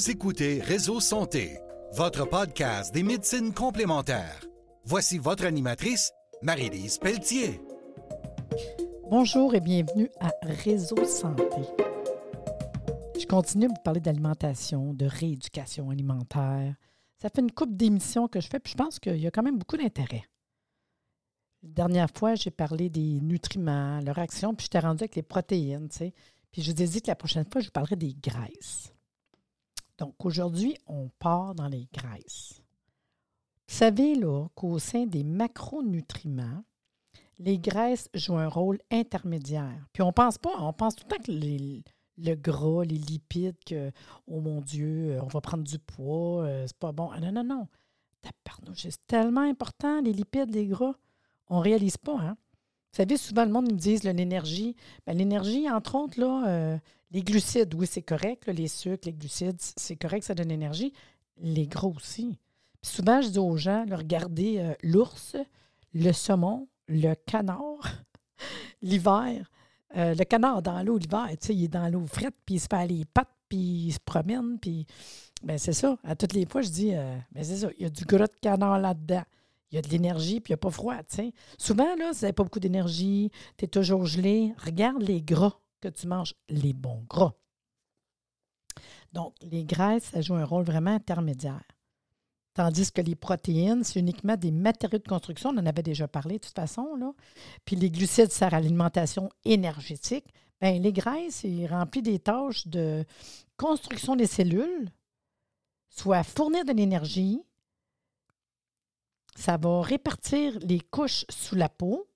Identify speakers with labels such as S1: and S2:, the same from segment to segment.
S1: Vous écoutez Réseau Santé, votre podcast des médecines complémentaires. Voici votre animatrice, Marie-Lise Pelletier.
S2: Bonjour et bienvenue à Réseau Santé. Je continue à vous parler d'alimentation, de rééducation alimentaire. Ça fait une coupe d'émissions que je fais, puis je pense qu'il y a quand même beaucoup d'intérêt. La dernière fois, j'ai parlé des nutriments, leur action, puis je t'ai rendu avec les protéines, tu sais. Puis je vous ai dit que la prochaine fois, je vous parlerai des graisses. Donc aujourd'hui, on part dans les graisses. Vous savez là qu'au sein des macronutriments, les graisses jouent un rôle intermédiaire. Puis on pense pas, on pense tout le temps que le gras, les lipides, que, oh mon Dieu, on va prendre du poids, euh, c'est pas bon. Ah, non, non, non. C'est tellement important, les lipides, les gras. On ne réalise pas, hein? Vous savez, souvent, le monde nous dit l'énergie. Ben, l'énergie, entre autres, là, euh, les glucides, oui, c'est correct. les sucres, les glucides, c'est correct, ça donne l'énergie. Les gras aussi. Puis souvent, je dis aux gens, regardez euh, l'ours, le saumon, le canard, l'hiver. Euh, le canard dans l'eau l'hiver, tu sais, il est dans l'eau frette, puis il se fait les pattes, puis il se promène, puis ben c'est ça. À toutes les fois, je dis, ben c'est ça, il y a du gras de canard là-dedans il y a de l'énergie, puis il n'y a pas froid. Souvent, là, si tu n'as pas beaucoup d'énergie, tu es toujours gelé, regarde les gras que tu manges, les bons gras. Donc, les graisses, ça joue un rôle vraiment intermédiaire. Tandis que les protéines, c'est uniquement des matériaux de construction. On en avait déjà parlé de toute façon. Là. Puis les glucides servent à l'alimentation énergétique. Bien, les graisses, c'est rempli des tâches de construction des cellules, soit fournir de l'énergie, ça va répartir les couches sous la peau.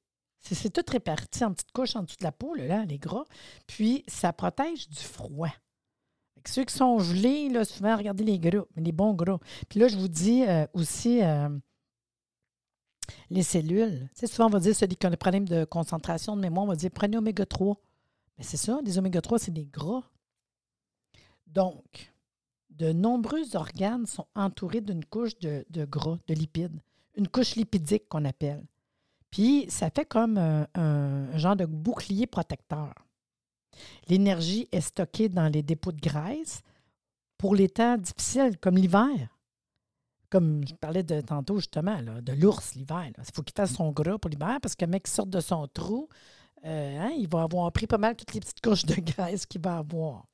S2: C'est tout réparti en petites couches en dessous de la peau, là, les gras. Puis, ça protège du froid. ceux qui sont gelés, là, souvent, regardez les gras, les bons gras. Puis là, je vous dis euh, aussi euh, les cellules. Tu souvent, on va dire celui qui a des problèmes de concentration, de mémoire, on va dire prenez oméga 3. Mais c'est ça, les oméga 3, c'est des gras. Donc, de nombreux organes sont entourés d'une couche de gras, de lipides une couche lipidique qu'on appelle. Puis ça fait comme un, genre de bouclier protecteur. L'énergie est stockée dans les dépôts de graisse pour les temps difficiles, comme l'hiver. Comme je parlais de tantôt justement, de l'ours l'hiver. Il faut qu'il fasse son gras pour l'hiver parce que le mec sort de son trou, euh, hein, il va avoir pris pas mal toutes les petites couches de graisse qu'il va avoir.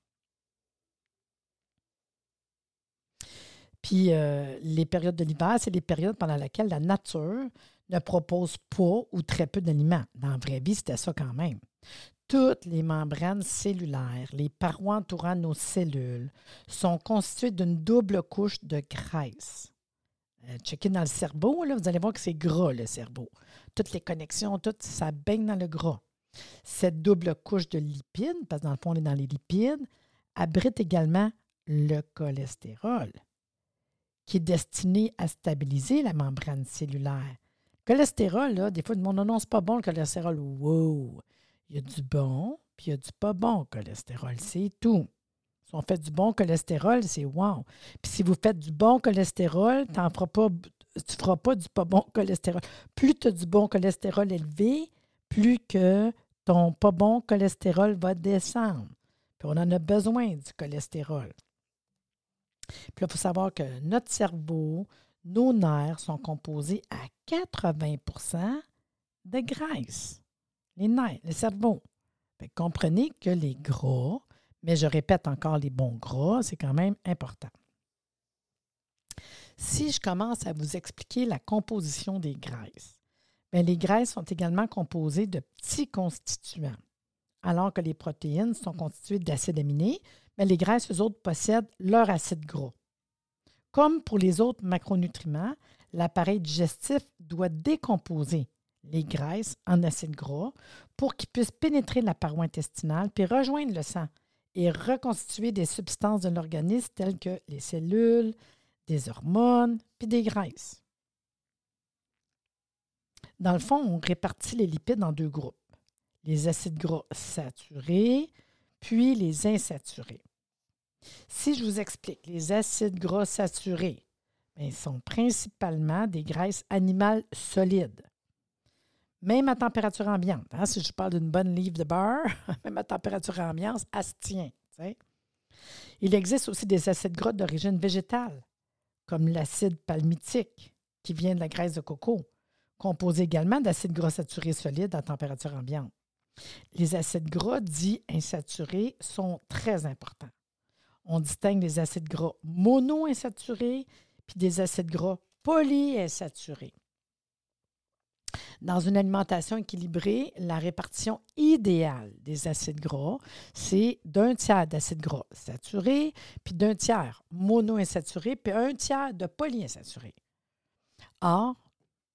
S2: Puis euh, les périodes de l'hiver, c'est les périodes pendant lesquelles la nature ne propose pas ou très peu d'aliments. Dans la vraie vie, c'était ça quand même. Toutes les membranes cellulaires, les parois entourant nos cellules, sont constituées d'une double couche de graisse. Euh, checkez dans le cerveau, là, vous allez voir que c'est gras, le cerveau. Toutes les connexions, tout ça baigne dans le gras. Cette double couche de lipides, parce que dans le fond, on est dans les lipides, abrite également le cholestérol qui est destiné à stabiliser la membrane cellulaire. Le cholestérol, là, des fois, le monde, non, non, c'est pas bon le cholestérol. Wow! Il y a du bon, puis il y a du pas bon cholestérol. C'est tout. Si on fait du bon cholestérol, c'est wow. Puis si vous faites du bon cholestérol, tu ne feras pas du pas bon cholestérol. Plus tu as du bon cholestérol élevé, plus que ton pas bon cholestérol va descendre. Puis on en a besoin du cholestérol. Puis là, il faut savoir que notre cerveau, nos nerfs sont composés à 80% de graisse. Les nerfs, le cerveau. comprenez que les gras, mais je répète encore les bons gras, c'est quand même important. Si je commence à vous expliquer la composition des graisses, bien, les graisses sont également composées de petits constituants, alors que les protéines sont constituées d'acides aminés, mais les graisses, eux autres, possèdent leur acide gras. Comme pour les autres macronutriments, l'appareil digestif doit décomposer les graisses en acides gras pour qu'ils puissent pénétrer la paroi intestinale puis rejoindre le sang et reconstituer des substances de l'organisme telles que les cellules, des hormones puis des graisses. Dans le fond, on répartit les lipides en deux groupes, les acides gras saturés puis les insaturés. Si je vous explique, les acides gras saturés ben, sont principalement des graisses animales solides. Même à température ambiante, hein, si je parle d'une bonne livre de beurre, même à température ambiante, elle se tient. Il existe aussi des acides gras d'origine végétale, comme l'acide palmitique, qui vient de la graisse de coco, composé également d'acides gras saturés solides à température ambiante. Les acides gras dits insaturés sont très importants. On distingue les acides gras monoinsaturés puis des acides gras polyinsaturés. Dans une alimentation équilibrée, la répartition idéale des acides gras, c'est d'un tiers d'acides gras saturés, puis d'un tiers monoinsaturés, puis un tiers de polyinsaturés. Or,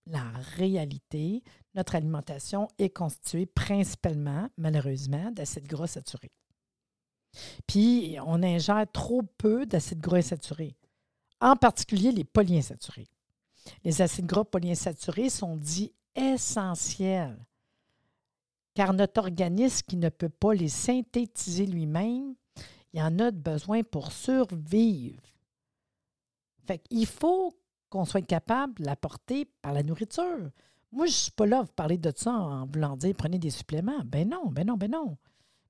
S2: la réalité, notre alimentation est constituée principalement, malheureusement, d'acides gras saturés. Puis, on ingère trop peu d'acides gras insaturés, en particulier les polyinsaturés. Les acides gras polyinsaturés sont dits essentiels, car notre organisme qui ne peut pas les synthétiser lui-même, il en a besoin pour survivre. Fait Il faut qu'on soit capable de l'apporter par la nourriture. Moi, je ne suis pas là à parler de ça en voulant dire prenez des suppléments. Ben non, ben non, ben non.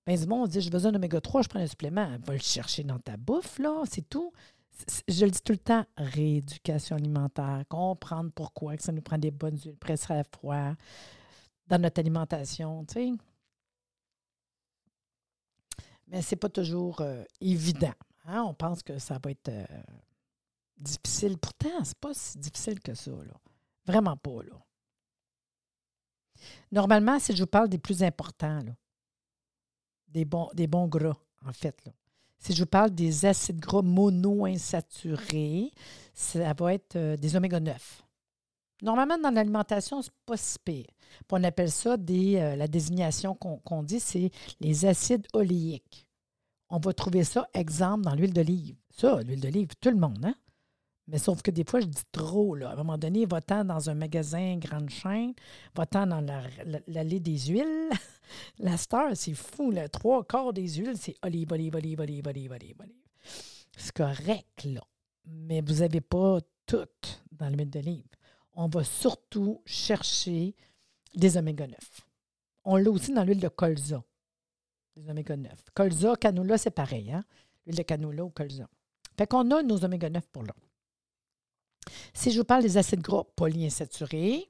S2: Ben, du monde dit j'ai besoin d'oméga 3, je prends un supplément. Va le chercher dans ta bouffe, là, c'est tout. Je le dis tout le temps, rééducation alimentaire, comprendre pourquoi que ça nous prend des bonnes huiles presser à froid dans notre alimentation, tu sais. Mais ce n'est pas toujours euh, évident. Hein. On pense que ça va être euh, difficile. Pourtant, c'est pas si difficile que ça. Là. Vraiment pas. Là. Normalement, si je vous parle des plus importants, là, des, bons, des gras, en fait, si je vous parle des acides gras monoinsaturés, ça va être euh, des oméga 9. Normalement, dans l'alimentation, ce n'est pas si pire. on appelle ça des, euh, la désignation qu'on dit, c'est les acides oléiques. On va trouver ça, exemple, dans l'huile d'olive. Ça, l'huile d'olive, tout le monde, hein? Mais sauf que des fois, je dis trop. Là. À un moment donné, va-t'en dans un magasin grande chaîne, va-t'en dans l'allée des huiles. la star, c'est fou. Le trois quarts des huiles, c'est olive, olive, olive, olive, olive, olive, olive. C'est correct, là. Mais vous n'avez pas tout dans l'huile d'olive. On va surtout chercher des oméga 9. On l'a aussi dans l'huile de colza, des oméga 9. Colza, canola, c'est pareil, hein? L'huile de canola ou colza. Fait qu'on a nos oméga 9 pour là. Si je vous parle des acides gras polyinsaturés,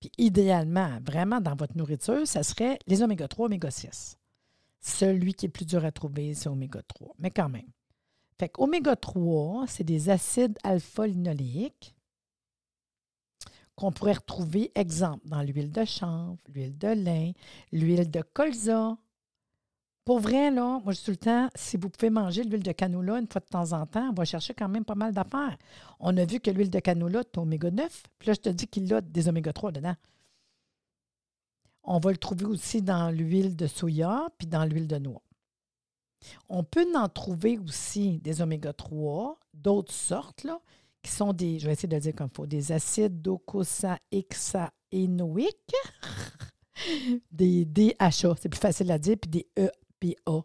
S2: puis idéalement, vraiment dans votre nourriture, ça serait les oméga 3, oméga 6. Celui qui est plus dur à trouver, c'est oméga 3, mais quand même. Fait qu'oméga 3, c'est des acides alpha-linoléiques qu'on pourrait retrouver, exemple, dans l'huile de chanvre, l'huile de lin, l'huile de colza, pour vrai, là, moi, je dis tout le temps, si vous pouvez manger l'huile de canola une fois de temps en temps, on va chercher quand même pas mal d'affaires. On a vu que l'huile de canola est oméga 9, puis là, je te dis qu'il a des oméga 3 dedans. On va le trouver aussi dans l'huile de soya puis dans l'huile de noix. On peut en trouver aussi des oméga 3, d'autres sortes, là, qui sont des, je vais essayer de le dire comme il faut, des acides docosahexaénoïques, des DHA, c'est plus facile à dire, puis des E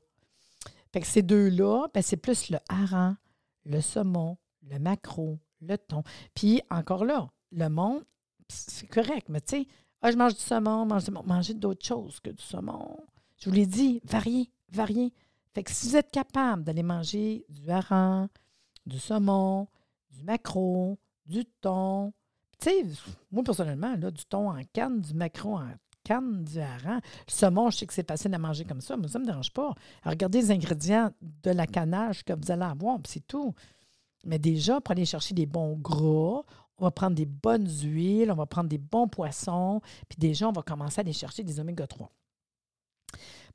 S2: fait que ces deux-là, ben, c'est plus le hareng, le saumon, le maquereau, le thon. Puis encore là, le monde, c'est correct, mais tu sais, ah, je mange du saumon, mange du manger d'autres choses que du saumon. Je vous l'ai dit, varier, varier. Fait que si vous êtes capable d'aller manger du hareng, du saumon, du maquereau, du thon, tu sais, moi personnellement, là, du thon en canne, du maquereau en du hareng. Le saumon, je sais que c'est facile à manger comme ça, mais ça ne me dérange pas. regardez les ingrédients de la canage que vous allez avoir, c'est tout. Mais déjà, pour aller chercher des bons gras, on va prendre des bonnes huiles, on va prendre des bons poissons, puis déjà, on va commencer à aller chercher des oméga 3.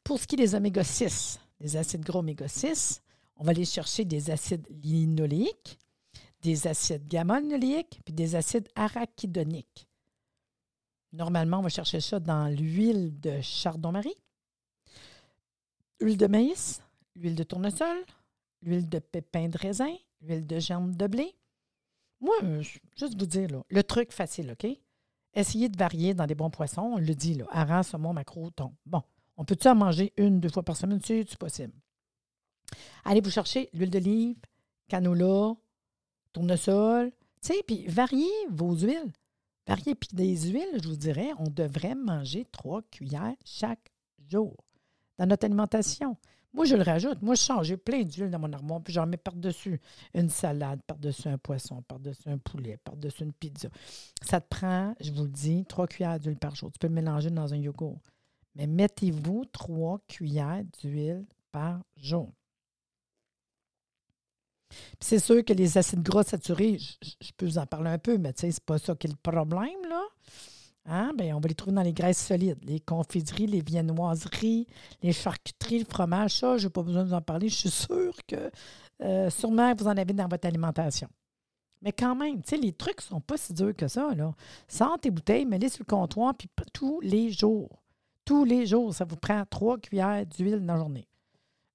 S2: Pour ce qui est des oméga 6, des acides gras oméga 6, on va aller chercher des acides linoléiques, des acides gamma-linoléiques, puis des acides arachidoniques. Normalement, on va chercher ça dans l'huile de chardon-marie, l'huile de maïs, l'huile de tournesol, l'huile de pépin de raisin, l'huile de germe de blé. Moi, juste vous dire, là, le truc facile, OK? Essayez de varier dans des bons poissons. On le dit, là, saumon, maquereau, thon. Bon, on peut-tu en manger une, deux fois par semaine? C'est possible. Allez vous chercher l'huile d'olive, canola, tournesol, tu sais, puis variez vos huiles. Varier. Puis des huiles, je vous dirais, on devrait manger trois cuillères chaque jour dans notre alimentation. Moi, je le rajoute. Moi, je change. J'ai plein d'huile dans mon armoire, puis j'en mets par-dessus une salade, par-dessus un poisson, par-dessus un poulet, par-dessus une pizza. Ça te prend, je vous le dis, trois cuillères d'huile par jour. Tu peux le mélanger dans un yogourt. Mais mettez-vous trois cuillères d'huile par jour. C'est sûr que les acides gras saturés, je, peux vous en parler un peu, mais c'est pas ça qui est le problème, là. Hein? Bien, on va les trouver dans les graisses solides, les confiseries, les viennoiseries, les charcuteries, le fromage. Ça, je n'ai pas besoin de vous en parler. Je suis sûre que euh, sûrement vous en avez dans votre alimentation. Mais quand même, les trucs ne sont pas si durs que ça. Là. Sors tes bouteilles, mets-les sur le comptoir, puis tous les jours. Tous les jours, ça vous prend trois cuillères d'huile dans la journée.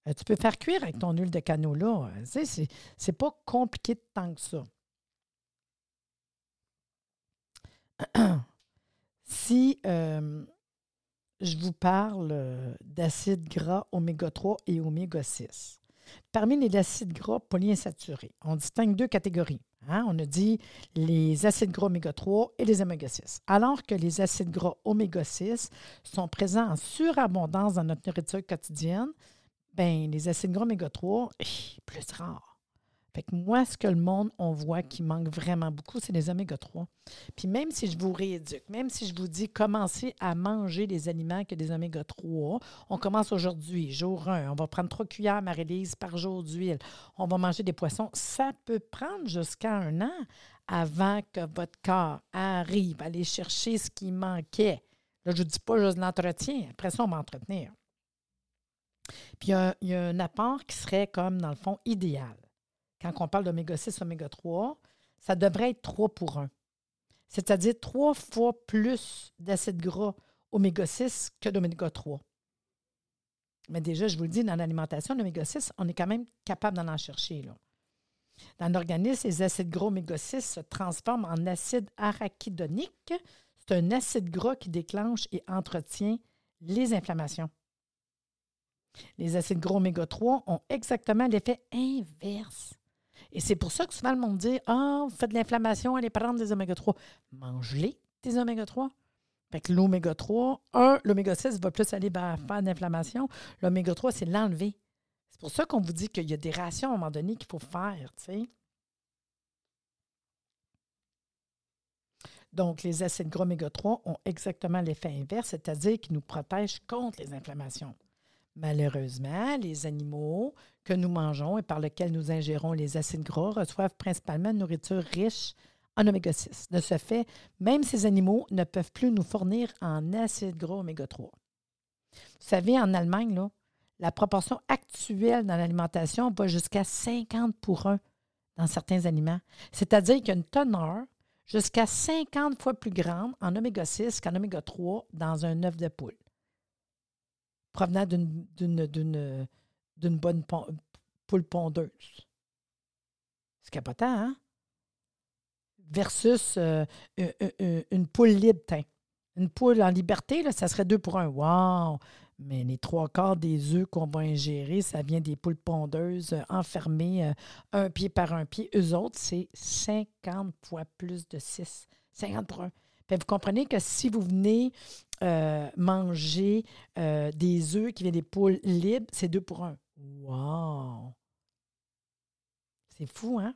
S2: Euh, tu peux faire cuire avec ton huile de canola. Tu sais, c'est pas compliqué tant que ça. Si euh, je vous parle euh, d'acides gras oméga 3 et oméga 6, parmi les acides gras polyinsaturés, on distingue deux catégories. Hein. On a dit les acides gras oméga 3 et les oméga 6. Alors que les acides gras oméga 6 sont présents en surabondance dans notre nourriture quotidienne, ben, les acides gras oméga 3, plus rares. Fait que moi, ce que le monde, on voit qui manque vraiment beaucoup, c'est les oméga 3. Puis même si je vous rééduque, même si je vous dis commencez à manger des aliments ont des oméga 3, on commence aujourd'hui, jour 1, on va prendre trois cuillères Marie-Lise par jour d'huile, on va manger des poissons. Ça peut prendre jusqu'à un an avant que votre corps arrive à aller chercher ce qui manquait. Là, je ne dis pas juste l'entretien, après ça, on va entretenir. Puis il y a un apport qui serait comme, dans le fond, idéal quand on parle d'oméga 6, oméga 3, ça devrait être 3 pour 1. C'est-à-dire trois fois plus d'acides gras oméga 6 que d'oméga 3. Mais déjà, je vous le dis, dans l'alimentation, l'oméga 6, on est quand même capable d'en en chercher. Dans l'organisme, les acides gras oméga 6 se transforment en acide arachidonique. C'est un acide gras qui déclenche et entretient les inflammations. Les acides gras oméga 3 ont exactement l'effet inverse. Et c'est pour ça que souvent le monde dit Ah, vous faites de l'inflammation, allez prendre des oméga 3. Mange-les, tes oméga 3. Fait que l'oméga 3, un, l'oméga 6 va plus aller faire de l'inflammation. L'oméga 3, c'est l'enlever. C'est pour ça qu'on vous dit qu'il y a des rations à un moment donné qu'il faut faire, tu sais. Donc, les acides gras oméga 3 ont exactement l'effet inverse, c'est-à-dire qu'ils nous protègent contre les inflammations. Malheureusement, les animaux que nous mangeons et par lesquels nous ingérons les acides gras reçoivent principalement une nourriture riche en oméga 6. De ce fait, même ces animaux ne peuvent plus nous fournir en acides gras oméga 3. Vous savez, en Allemagne, la proportion actuelle dans l'alimentation va jusqu'à 50 pour 1 dans certains aliments. C'est-à-dire qu'il y a une teneur jusqu'à 50 fois plus grande en oméga 6 qu'en oméga 3 dans un œuf de poule provenant d'une bonne poule pondeuse. C'est capotant, hein? Versus euh, une poule libre, Une poule en liberté, là, ça serait deux pour un. Wow! Mais les trois quarts des œufs qu'on va ingérer, ça vient des poules pondeuses euh, enfermées euh, un pied par un pied. Eux autres, c'est 50 fois plus de 6. 50 pour vous comprenez que si vous venez euh, manger euh, des œufs qui viennent des poules libres, c'est deux pour un. Wow! C'est fou, hein?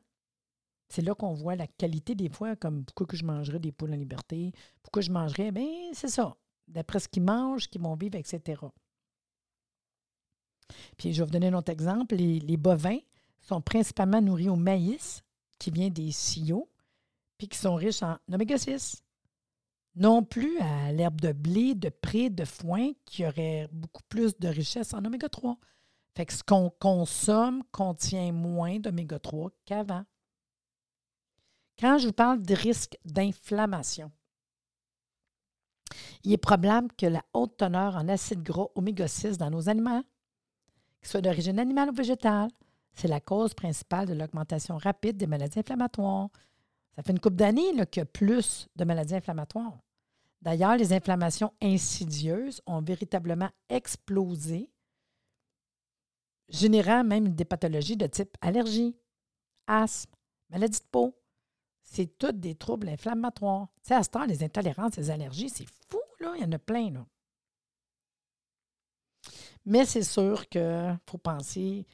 S2: C'est là qu'on voit la qualité des fois, comme pourquoi que je mangerais des poules en liberté, pourquoi je mangerais, bien, c'est ça. D'après ce qu'ils mangent, ce qu'ils vont vivre, etc. Puis je vais vous donner un autre exemple. Les, bovins sont principalement nourris au maïs, qui vient des sillons, puis qui sont riches en oméga 6 non plus à l'herbe de blé, de pré, de foin, qui aurait beaucoup plus de richesse en oméga 3. Fait que ce qu'on consomme contient moins d'oméga 3 qu'avant. Quand je vous parle de risque d'inflammation, il est probable que la haute teneur en acide gras oméga 6 dans nos aliments, qu'ils soient d'origine animale ou végétale, c'est la cause principale de l'augmentation rapide des maladies inflammatoires, ça fait une couple d'années qu'il y a plus de maladies inflammatoires. D'ailleurs, les inflammations insidieuses ont véritablement explosé, générant même des pathologies de type allergie, asthme, maladie de peau. C'est toutes des troubles inflammatoires. Tu sais, à ce temps, les intolérances, les allergies, c'est fou, là. Il y en a plein. Mais c'est sûr qu'il faut penser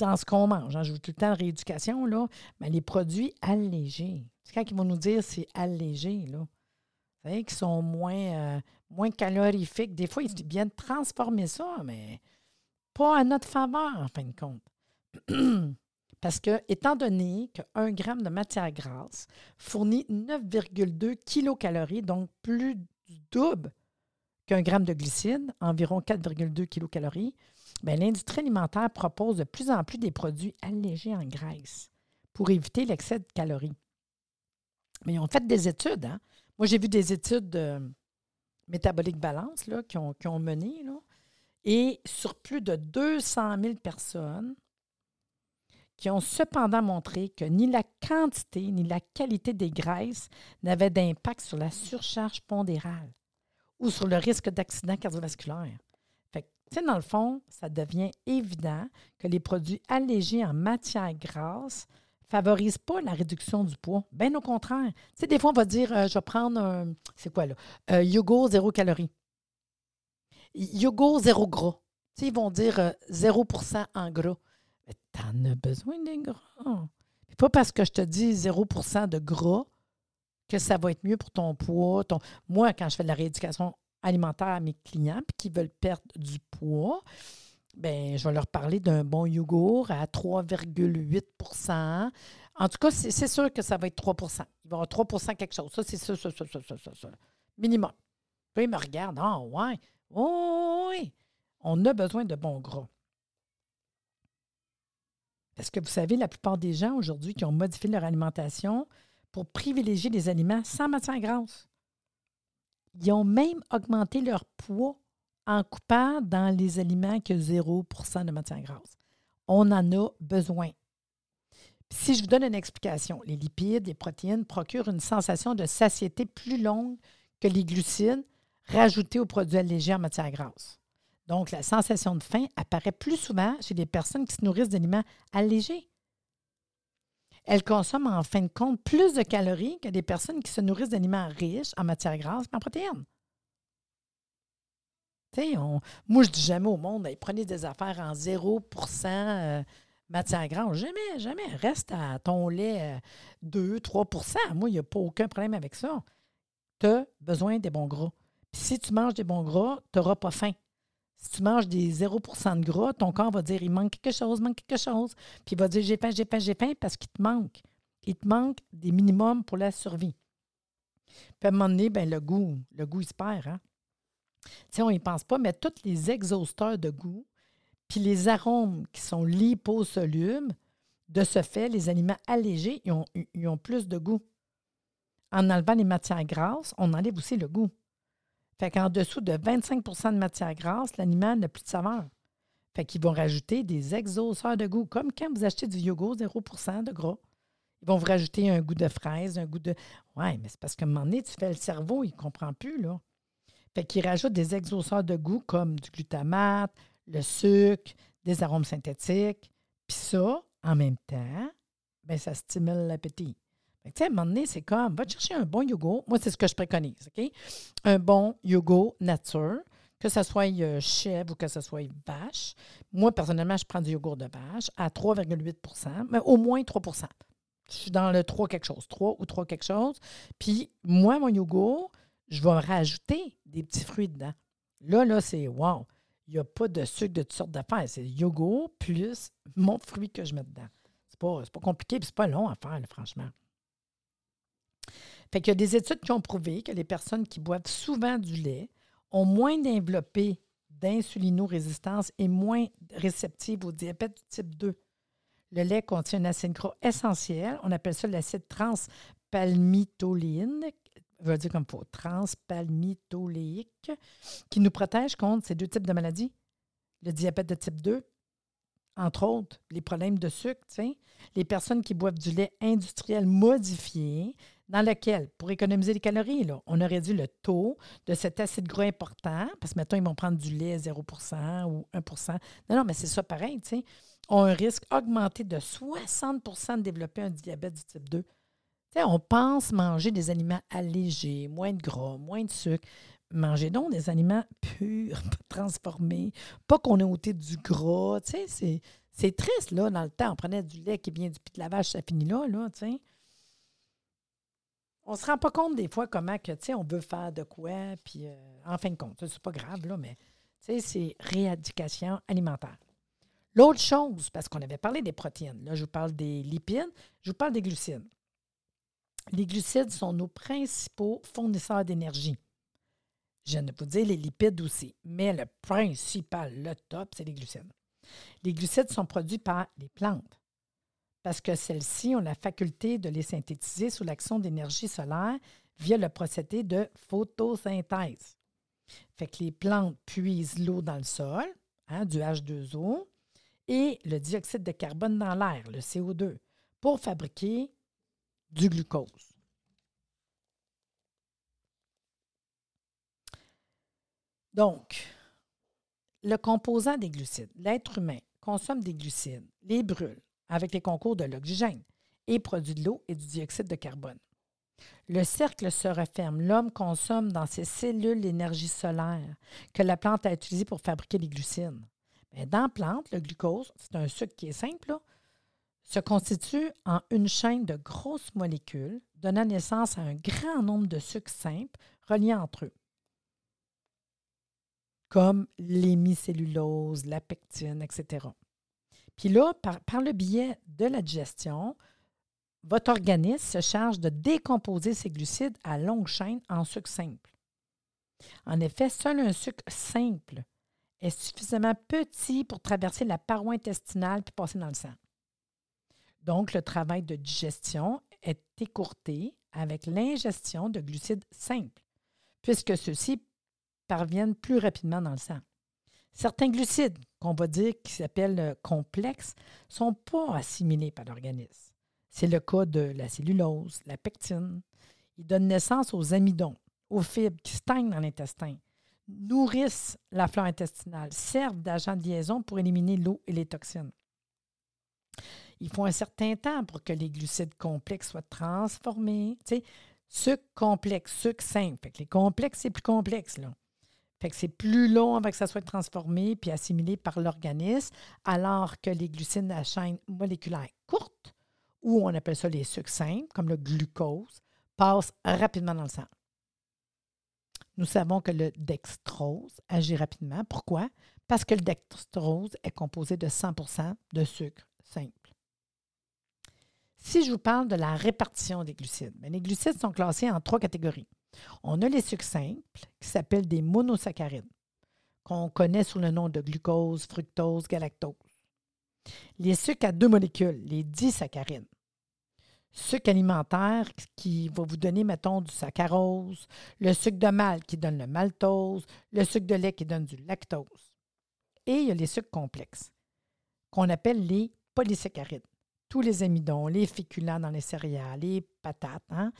S2: dans ce qu'on mange. Hein. Je veux tout le temps rééducation, là, mais les produits allégés. C'est quand ils vont nous dire c'est allégé, là. Vous savez, qu'ils sont moins, euh, moins calorifiques. Des fois, ils viennent transformer ça, mais pas à notre faveur, en fin de compte. Parce que, étant donné qu'un gramme de matière grasse fournit 9,2 kilocalories, donc plus du double qu'un gramme de glycide, environ 4,2 kilocalories, l'industrie alimentaire propose de plus en plus des produits allégés en graisse pour éviter l'excès de calories. Mais ils ont fait des études. Hein? Moi, j'ai vu des études de métabolique balance là, qui, ont, qui mené. Là, et sur plus de 200 000 personnes, qui ont cependant montré que ni la quantité ni la qualité des graisses n'avaient d'impact sur la surcharge pondérale ou sur le risque d'accident cardiovasculaire. Dans le fond, ça devient évident que les produits allégés en matière grasse favorisent pas la réduction du poids. Bien au contraire. Des fois, on va dire, euh, je vais prendre un, c'est quoi là, euh, yogourt zéro calorie. Yogourt zéro gras. Ils vont dire 0% euh, en gras. Tu en as besoin des gras. pas parce que je te dis 0% de gras que ça va être mieux pour ton poids. Ton... Moi, quand je fais de la rééducation alimentaire à mes clients puis qui veulent perdre du poids, ben je vais leur parler d'un bon yogourt à 3,8% En tout cas, c'est sûr que ça va être 3% Il va y avoir 3% quelque chose. Ça, c'est ça, ça, ça, ça, ça, ça, Minimum. Puis il me regarde. Ah, ouais. Oh, oui. On a besoin de bons gras. Est-ce que vous savez, la plupart des gens aujourd'hui qui ont modifié leur alimentation pour privilégier les aliments sans matière grasse, ils ont même augmenté leur poids en coupant dans les aliments que 0% de matière grasse. On en a besoin. si je vous donne une explication, les lipides, les protéines procurent une sensation de satiété plus longue que les glucides rajoutés aux produits allégés en matière grasse. Donc, la sensation de faim apparaît plus souvent chez les personnes qui se nourrissent d'aliments allégés. Elles consomment en fin de compte plus de calories que des personnes qui se nourrissent d'aliments riches en matière grasse et en protéines. On, moi, je dis jamais au monde, prenez des affaires en 0% euh, matière grasse. Jamais, jamais. Reste à ton lait 2, euh, 3% Moi, il n'y a pas aucun problème avec ça. Tu as besoin des bons gras. Puis si tu manges des bons gras, tu n'auras pas faim. Si tu manges des 0% de gras, ton corps va dire il manque quelque chose, manque quelque chose. Puis il va dire j'ai faim, j'ai faim, j'ai faim parce qu'il te manque. Il te manque des minimums pour la survie. Puis à un moment donné, ben, le goût, le goût, il se perd. Hein? on n'y pense pas, mais tous les exhausteurs de goût, puis les arômes qui sont liposolubles, de ce fait, les aliments allégés, ils ont plus de goût. En enlevant les matières grasses, on enlève aussi le goût. Fait qu'en dessous de 25% de matière grasse, l'animal n'a plus de saveur. Fait qu'ils vont rajouter des exhausteurs de goût, comme quand vous achetez du yogourt 0% de gras. Ils vont vous rajouter un goût de fraise, un goût de. Ouais, mais c'est parce qu'à un moment donné, tu fais le cerveau, il ne comprend plus, là. Fait qu'ils rajoutent des exhausteurs de goût comme du glutamate, le sucre, des arômes synthétiques. Puis ça, en même temps, bien, ça stimule l'appétit. Tu sais, à un moment donné, c'est comme, va chercher un bon yogourt. Moi, c'est ce que je préconise, OK? Un bon yogourt nature, que ce soit euh, chèvre ou que ce soit vache. Moi, personnellement, je prends du yogourt de vache à 3,8 mais au moins 3% Je suis dans le 3 quelque chose, 3 ou 3 quelque chose. Puis, moi, mon yogourt, je vais rajouter des petits fruits dedans. Là, là, c'est wow. Il n'y a pas de sucre de toutes sortes d'affaires. C'est yogourt plus mon fruit que je mets dedans. C'est pas, pas compliqué et c'est pas long à faire, franchement. Fait qu'il y a des études qui ont prouvé que les personnes qui boivent souvent du lait ont moins développé d'insulinorésistance et moins réceptives au diabète du type 2. Le lait contient un acide gras essentiel, on appelle ça l'acide transpalmitoléine, veut transpalmitoléique, qui nous protège contre ces deux types de maladies, le diabète de type 2, entre autres, les problèmes de sucre, les personnes qui boivent du lait industriel modifié, dans lequel, pour économiser les calories, on aurait réduit le taux de cet acide gras important, parce que maintenant, ils vont prendre du lait 0% ou 1% Non, non, mais c'est ça pareil, tu sais, ont un risque augmenté de 60% de développer un diabète du type 2. Tu sais, on pense manger des aliments allégés, moins de gras, moins de sucre. mangez donc des aliments purs, transformés, pas qu'on ait ôté du gras. C'est, triste, là, dans le temps. On prenait du lait qui vient du pied de la vache, ça finit là, là, tu sais. On se rend pas compte des fois comment que, on veut faire de quoi, puis euh, en fin de compte, c'est pas grave, là, mais, c'est rééducation alimentaire. L'autre chose, parce qu'on avait parlé des protéines, là, je vous parle des lipides, je vous parle des glucides. Les glucides sont nos principaux fournisseurs d'énergie. Je ne peux dire les lipides aussi, mais le principal, le top, c'est les glucides. Les glucides sont produits par les plantes parce que celles-ci ont la faculté de les synthétiser sous l'action d'énergie solaire via le procédé de photosynthèse. Fait que les plantes puisent l'eau dans le sol, hein, du H2O, et le dioxyde de carbone dans l'air, le CO2, pour fabriquer du glucose. Donc, le composant des glucides, l'être humain consomme des glucides, les brûle avec les concours de l'oxygène et produit de l'eau et du dioxyde de carbone. Le cercle se referme. L'homme consomme dans ses cellules l'énergie solaire que la plante a utilisée pour fabriquer les glucides. Mais dans la plante, le glucose, c'est un sucre qui est simple, se constitue en une chaîne de grosses molécules, donnant naissance à un grand nombre de sucres simples reliés entre eux, comme l'hémicellulose, la pectine, etc. Puis là, par, le biais de la digestion, votre organisme se charge de décomposer ces glucides à longue chaîne en sucre simple. En effet, seul un sucre simple est suffisamment petit pour traverser la paroi intestinale puis passer dans le sang. Donc, le travail de digestion est écourté avec l'ingestion de glucides simples, puisque ceux-ci parviennent plus rapidement dans le sang. Certains glucides, qu'on va dire qui s'appellent complexes, ne sont pas assimilés par l'organisme. C'est le cas de la cellulose, la pectine. Ils donnent naissance aux amidons, aux fibres qui stagnent dans l'intestin, nourrissent la flore intestinale, servent d'agent de liaison pour éliminer l'eau et les toxines. Il faut un certain temps pour que les glucides complexes soient transformés. Tu sais, sucre complexe, sucre simple. les complexes, c'est plus complexe. Là. Fait que c'est plus long avant que ça soit transformé puis assimilé par l'organisme, alors que les glucides à chaîne moléculaire courte, ou on appelle ça les sucres simples, comme le glucose, passent rapidement dans le sang. Nous savons que le dextrose agit rapidement. Pourquoi? Parce que le dextrose est composé de 100% de sucre simple. Si je vous parle de la répartition des glucides, les glucides sont classés en trois catégories. On a les sucres simples qui s'appellent des monosaccharides, qu'on connaît sous le nom de glucose, fructose, galactose. Les sucres à deux molécules, les disaccharides sucre alimentaire qui va vous donner, mettons, du saccharose, le sucre de malt qui donne le maltose, le sucre de lait qui donne du lactose. Et il y a les sucres complexes, qu'on appelle les polysaccharides. Tous les amidons, les féculents dans les céréales, les patates, hein,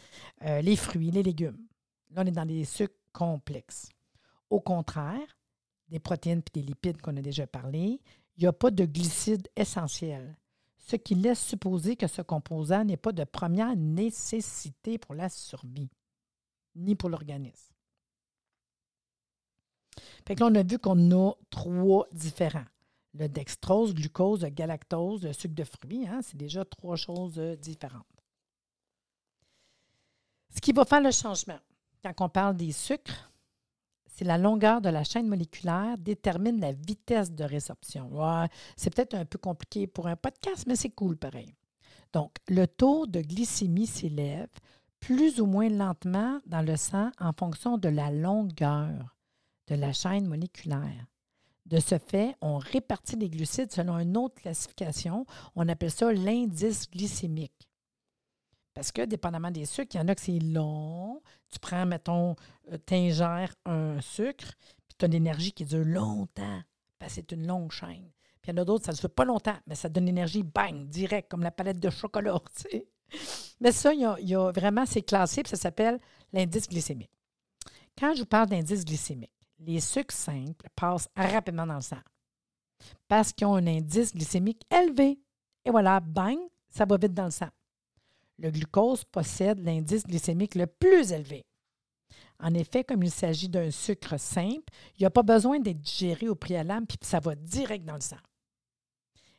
S2: euh, les fruits, les légumes. Là, on est dans les sucres complexes. Au contraire, des protéines et des lipides qu'on a déjà parlé, il n'y a pas de glucides essentiels ce qui laisse supposer que ce composant n'est pas de première nécessité pour la survie, ni pour l'organisme. Fait que là, on a vu qu'on a trois différents. Le dextrose, glucose, le galactose, le sucre de fruits, hein, c'est déjà trois choses euh, différentes. Ce qui va faire le changement, quand on parle des sucres, c'est la longueur de la chaîne moléculaire détermine la vitesse de résorption. c'est peut-être un peu compliqué pour un podcast, mais c'est cool pareil. Donc, le taux de glycémie s'élève plus ou moins lentement dans le sang en fonction de la longueur de la chaîne moléculaire. De ce fait, on répartit les glucides selon une autre classification. On appelle ça l'indice glycémique. Parce que, dépendamment des sucres, il y en a que c'est long. Tu prends, mettons, euh, t'ingères un sucre, puis tu as une énergie qui dure longtemps. C'est une longue chaîne. Puis il y en a d'autres, ça ne dure pas longtemps, mais ça donne l'énergie, bang, direct, comme la palette de chocolat, tu sais. Mais ça, il y a, vraiment, c'est classé, puis ça s'appelle l'indice glycémique. Quand je vous parle d'indice glycémique, les sucres simples passent rapidement dans le sang parce qu'ils ont un indice glycémique élevé. Et voilà, bang, ça va vite dans le sang le glucose possède l'indice glycémique le plus élevé. En effet, comme il s'agit d'un sucre simple, il n'y a pas besoin d'être digéré au préalable, puis ça va direct dans le sang.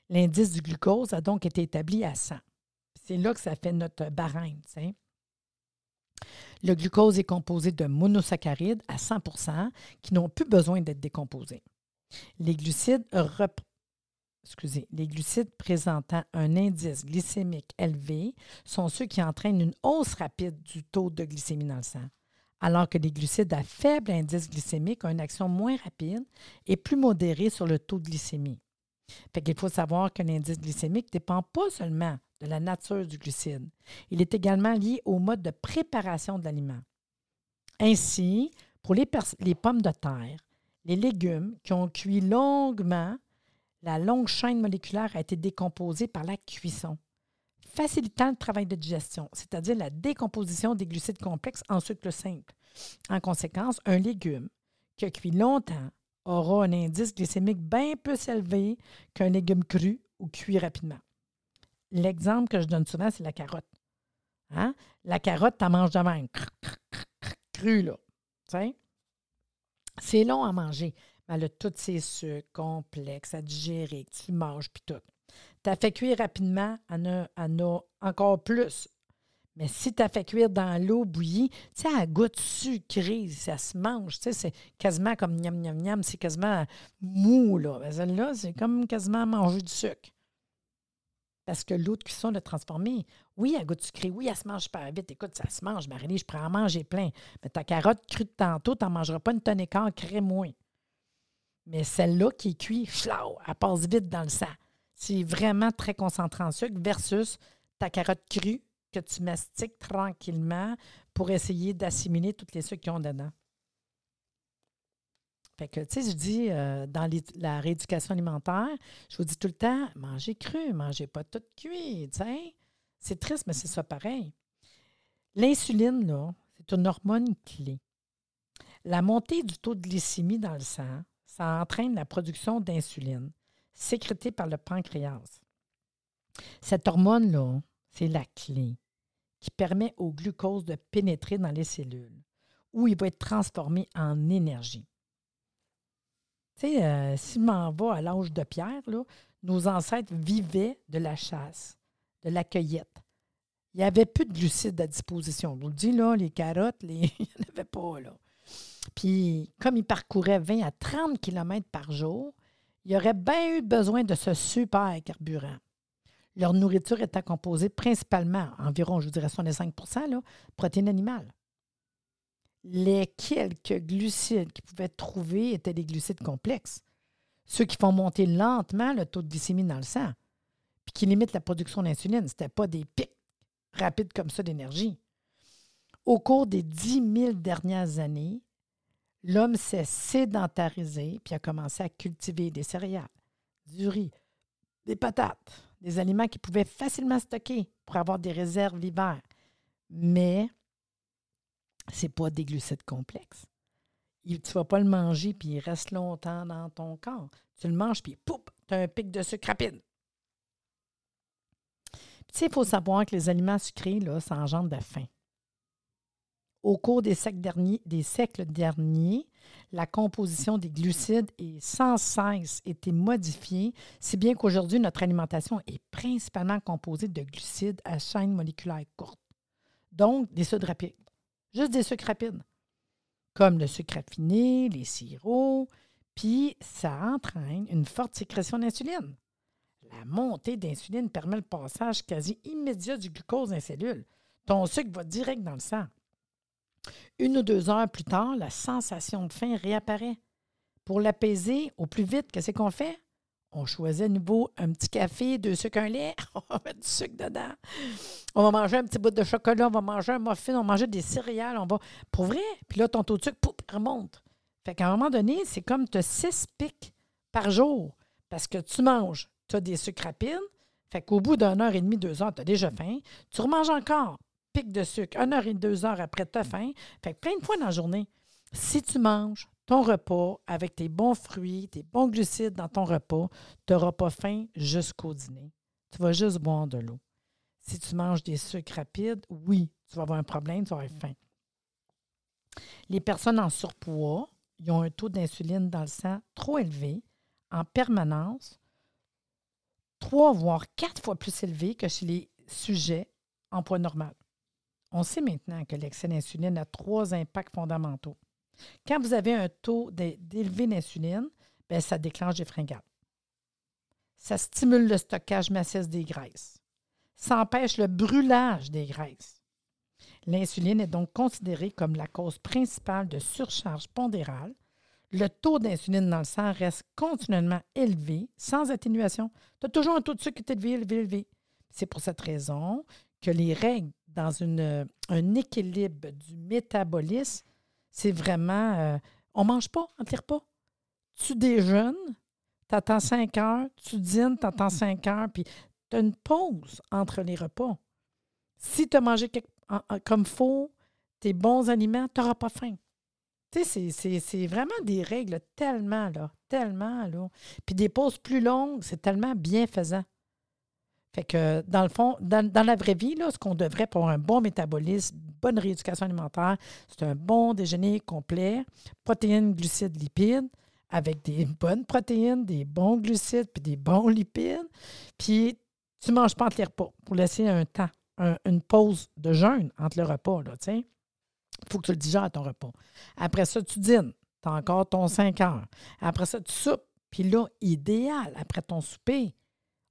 S2: L'indice du glucose a donc été établi à 100. C'est là que ça fait notre barème. Le glucose est composé de monosaccharides à 100% qui n'ont plus besoin d'être décomposés. Les glucides, Excusez, les glucides présentant un indice glycémique élevé sont ceux qui entraînent une hausse rapide du taux de glycémie dans le sang, alors que les glucides à faible indice glycémique ont une action moins rapide et plus modérée sur le taux de glycémie. Fait faut savoir que l'indice glycémique ne dépend pas seulement de la nature du glucide. Il est également lié au mode de préparation de l'aliment. Ainsi, pour les, pommes de terre, les légumes qui ont cuit longuement, la longue chaîne moléculaire a été décomposée par la cuisson, facilitant le travail de digestion, c'est-à-dire la décomposition des glucides complexes en sucre simple. En conséquence, un légume qui a cuit longtemps aura un indice glycémique bien plus élevé qu'un légume cru ou cuit rapidement. L'exemple que je donne souvent, c'est la carotte. Hein? La carotte, tu manges devant, cru, là. C'est long à manger. Elle a tous ces sucres complexes à digérer, que tu manges, puis tout. Tu as fait cuire rapidement, elle en a encore plus mais si tu as fait cuire dans l'eau bouillie, tu sais, elle goûte sucrée, ça se mange. Tu sais, c'est quasiment comme niam, niam, niam, c'est quasiment mou, là. Celle-là, c'est comme quasiment manger du sucre. Parce que l'eau de cuisson l'a transformée. Oui, elle goûte sucrée. Oui, elle se mange super vite. Écoute, ça se mange, Marie, je prends à manger plein. Mais ta carotte crue tantôt, tu n'en mangeras pas une tonne et quart, crée moins. Mais celle-là qui est cuite, flau, elle passe vite dans le sang. C'est vraiment très concentré en sucre versus ta carotte crue que tu mastiques tranquillement pour essayer d'assimiler toutes les sucres qu'ils ont dedans. Fait que, tu sais, je dis, euh, dans la rééducation alimentaire, je vous dis tout le temps, mangez cru, mangez pas tout cuit, tu sais. C'est triste, mais c'est ça pareil. L'insuline, là, c'est une hormone clé. La montée du taux de glycémie dans le sang, ça entraîne la production d'insuline, sécrétée par le pancréas. Cette hormone-là, c'est la clé qui permet au glucose de pénétrer dans les cellules, où il va être transformé en énergie. Tu sais, euh, si m'en vais à l'âge de pierre, nos ancêtres vivaient de la chasse, de la cueillette. Il n'y avait plus de glucides à disposition. Je vous le dis, les carottes, il n'y en avait pas. Là. Puis, comme ils parcouraient 20 à 30 km par jour, il aurait bien eu besoin de ce super carburant. Leur nourriture était composée principalement, environ, je vous dirais 65% là, protéines animales. Les quelques glucides qu'ils pouvaient trouver étaient des glucides complexes, ceux qui font monter lentement le taux de glycémie dans le sang, puis qui limitent la production d'insuline. Ce n'était pas des pics rapides comme ça d'énergie. Au cours des 10 000 dernières années, l'homme s'est sédentarisé puis a commencé à cultiver des céréales, du riz, des patates, des aliments qui pouvaient facilement stocker pour avoir des réserves l'hiver. Mais ce n'est pas des glucides complexes. tu ne vas pas le manger puis il reste longtemps dans ton corps. Tu le manges puis poup, tu as un pic de sucre rapide. Tu sais, il faut savoir que les aliments sucrés, là, ça engendre de la faim. Au cours des siècles derniers, la composition des glucides est sans cesse été modifiée, si bien qu'aujourd'hui, notre alimentation est principalement composée de glucides à chaîne moléculaire courte. Donc, des sucres rapides. Juste des sucres rapides, comme le sucre raffiné, les sirops, puis ça entraîne une forte sécrétion d'insuline. La montée d'insuline permet le passage quasi immédiat du glucose dans les cellules. Ton sucre va direct dans le sang. Une ou deux heures plus tard, la sensation de faim réapparaît. Pour l'apaiser au plus vite, qu'est-ce qu'on fait? On choisit à nouveau un petit café, deux sucres, un lait. On va mettre du sucre dedans. On va manger un petit bout de chocolat, on va manger un muffin, on va manger des céréales. On va. Pour vrai? Puis là, ton taux de sucre, pouf, remonte. Fait qu'à un moment donné, c'est comme tu as six pics par jour. Parce que tu manges, tu as des sucres rapides. Fait qu'au bout d'une heure et demie, deux heures, tu as déjà faim. Tu remanges encore pic de sucre, une heure et deux heures après ta faim. Fait plein de fois dans la journée, si tu manges ton repas avec tes bons fruits, tes bons glucides dans ton repas, tu n'auras pas faim jusqu'au dîner. Tu vas juste boire de l'eau. Si tu manges des sucres rapides, oui, tu vas avoir un problème, tu vas avoir faim. Les personnes en surpoids, ils ont un taux d'insuline dans le sang trop élevé en permanence, trois voire quatre fois plus élevé que chez les sujets en poids normal. On sait maintenant que l'excès d'insuline a trois impacts fondamentaux. Quand vous avez un taux d'élevé d'insuline, ben, ça déclenche des fringales. Ça stimule le stockage massif des graisses. Ça empêche le brûlage des graisses. L'insuline est donc considérée comme la cause principale de surcharge pondérale. Le taux d'insuline dans le sang reste continuellement élevé, sans atténuation. Tu as toujours un taux de sucre qui est élevé, élevé, élevé. C'est pour cette raison que les règles dans une, un équilibre du métabolisme, c'est vraiment euh, on ne mange pas, on tire pas. Tu déjeunes, tu attends 5 heures, tu dînes, tu attends 5 heures, puis tu as une pause entre les repas. Si tu as mangé comme faut, tes bons aliments, tu n'auras pas faim. Tu sais, c'est vraiment des règles tellement, là, tellement, là. Puis des pauses plus longues, c'est tellement bienfaisant. Fait que, dans le fond, dans, la vraie vie, là, ce qu'on devrait pour un bon métabolisme, bonne rééducation alimentaire, c'est un bon déjeuner complet, protéines, glucides, lipides, avec des bonnes protéines, des bons glucides, puis des bons lipides. Puis, tu ne manges pas entre les repas pour laisser un temps, une pause de jeûne entre le repas, là, Il faut que tu le digères, ton repas. Après ça, tu dînes. Tu as encore ton 5 heures. Après ça, tu soupes. Puis là, idéal, après ton souper,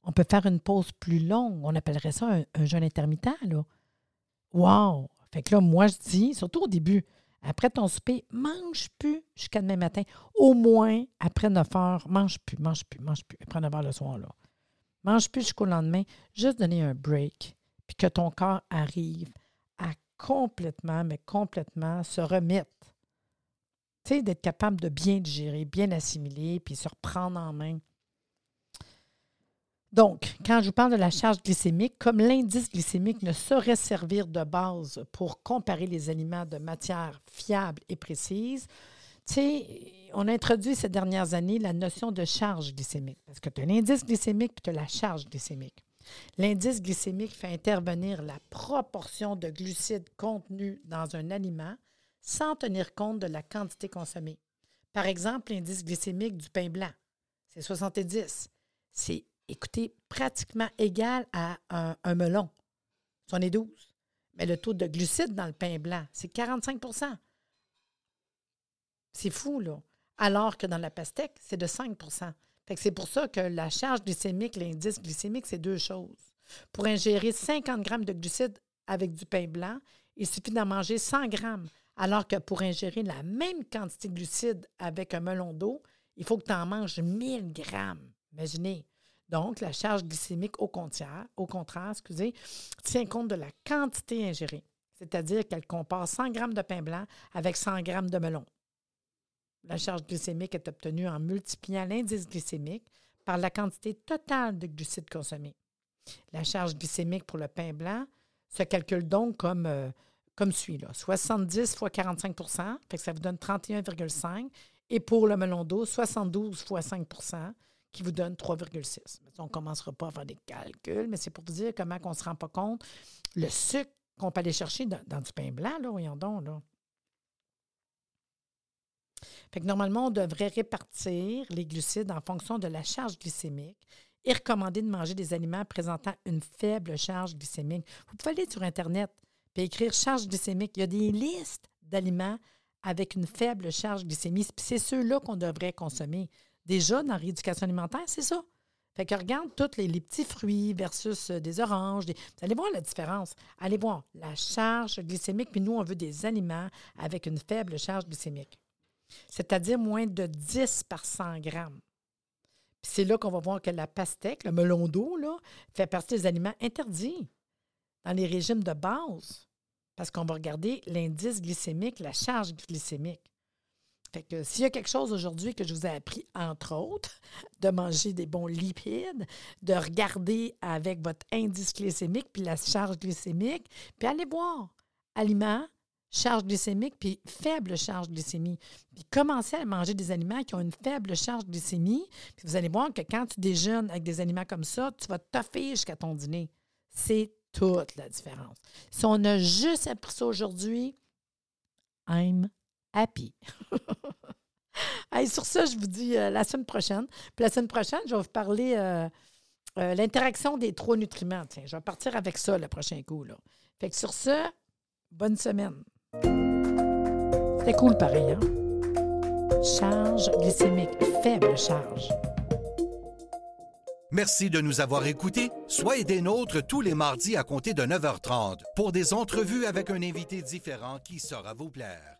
S2: on peut faire une pause plus longue. On appellerait ça un, jeûne intermittent, là. Wow! Fait que là, moi, je dis, surtout au début, après ton souper, mange plus jusqu'à demain matin. Au moins, après 9 heures, mange plus, mange plus, mange plus. Après 9 heures le soir, là. Mange plus jusqu'au lendemain. Juste donner un break, puis que ton corps arrive à complètement, mais complètement se remettre. Tu sais, d'être capable de bien digérer, bien assimiler, puis se reprendre en main. Donc, quand je vous parle de la charge glycémique, comme l'indice glycémique ne saurait servir de base pour comparer les aliments de matière fiable et précise, on a introduit ces dernières années la notion de charge glycémique, parce que tu as l'indice glycémique et tu as la charge glycémique. L'indice glycémique fait intervenir la proportion de glucides contenus dans un aliment sans tenir compte de la quantité consommée. Par exemple, l'indice glycémique du pain blanc, c'est 70. C'est écoutez, pratiquement égal à un, melon. C'en est 12. Mais le taux de glucides dans le pain blanc, c'est 45% C'est fou, là. Alors que dans la pastèque, c'est de 5% c'est pour ça que la charge glycémique, l'indice glycémique, c'est deux choses. Pour ingérer 50 grammes de glucides avec du pain blanc, il suffit d'en manger 100 grammes. Alors que pour ingérer la même quantité de glucides avec un melon d'eau, il faut que tu en manges 1000 grammes. Imaginez, donc, la charge glycémique au contraire, tient compte de la quantité ingérée, c'est-à-dire qu'elle compare 100 g de pain blanc avec 100 g de melon. La charge glycémique est obtenue en multipliant l'indice glycémique par la quantité totale de glucides consommés. La charge glycémique pour le pain blanc se calcule donc comme, euh, suit là, 70 fois 45 fait que ça vous donne 31,5 et pour le melon d'eau, 72 fois 5 qui vous donne 3,6. On ne commencera pas à faire des calculs, mais c'est pour vous dire comment on ne se rend pas compte le sucre qu'on peut aller chercher dans, du pain blanc, là, voyons donc. Là. Fait que normalement, on devrait répartir les glucides en fonction de la charge glycémique et recommander de manger des aliments présentant une faible charge glycémique. Vous pouvez aller sur Internet et écrire charge glycémique. Il y a des listes d'aliments avec une faible charge glycémique. C'est ceux-là qu'on devrait consommer. Déjà, dans la rééducation alimentaire, c'est ça. Fait que regarde tous les, petits fruits versus euh, des oranges. Vous allez voir la différence. Allez voir la charge glycémique, puis nous, on veut des aliments avec une faible charge glycémique. C'est-à-dire moins de 10 par 100 grammes. Puis c'est là qu'on va voir que la pastèque, le melon d'eau, là, fait partie des aliments interdits dans les régimes de base. Parce qu'on va regarder l'indice glycémique, la charge glycémique. Fait que s'il y a quelque chose aujourd'hui que je vous ai appris, entre autres, de manger des bons lipides, de regarder avec votre indice glycémique puis la charge glycémique, puis allez voir aliments, charge glycémique puis faible charge glycémie. Puis commencez à manger des aliments qui ont une faible charge glycémie, puis vous allez voir que quand tu déjeunes avec des aliments comme ça, tu vas toffer jusqu'à ton dîner. C'est toute la différence. Si on a juste appris ça aujourd'hui, I'm happy. Sur ça, je vous dis euh, la semaine prochaine. Puis la semaine prochaine, je vais vous parler euh, euh, l'interaction des trois nutriments. Tiens, je vais partir avec ça le prochain coup. Là. Fait que sur ça, bonne semaine. C'était cool pareil, hein? Charge glycémique, faible charge.
S1: Merci de nous avoir écoutés. Soyez des nôtres tous les mardis à compter de 9h30 pour des entrevues avec un invité différent qui saura vous plaire.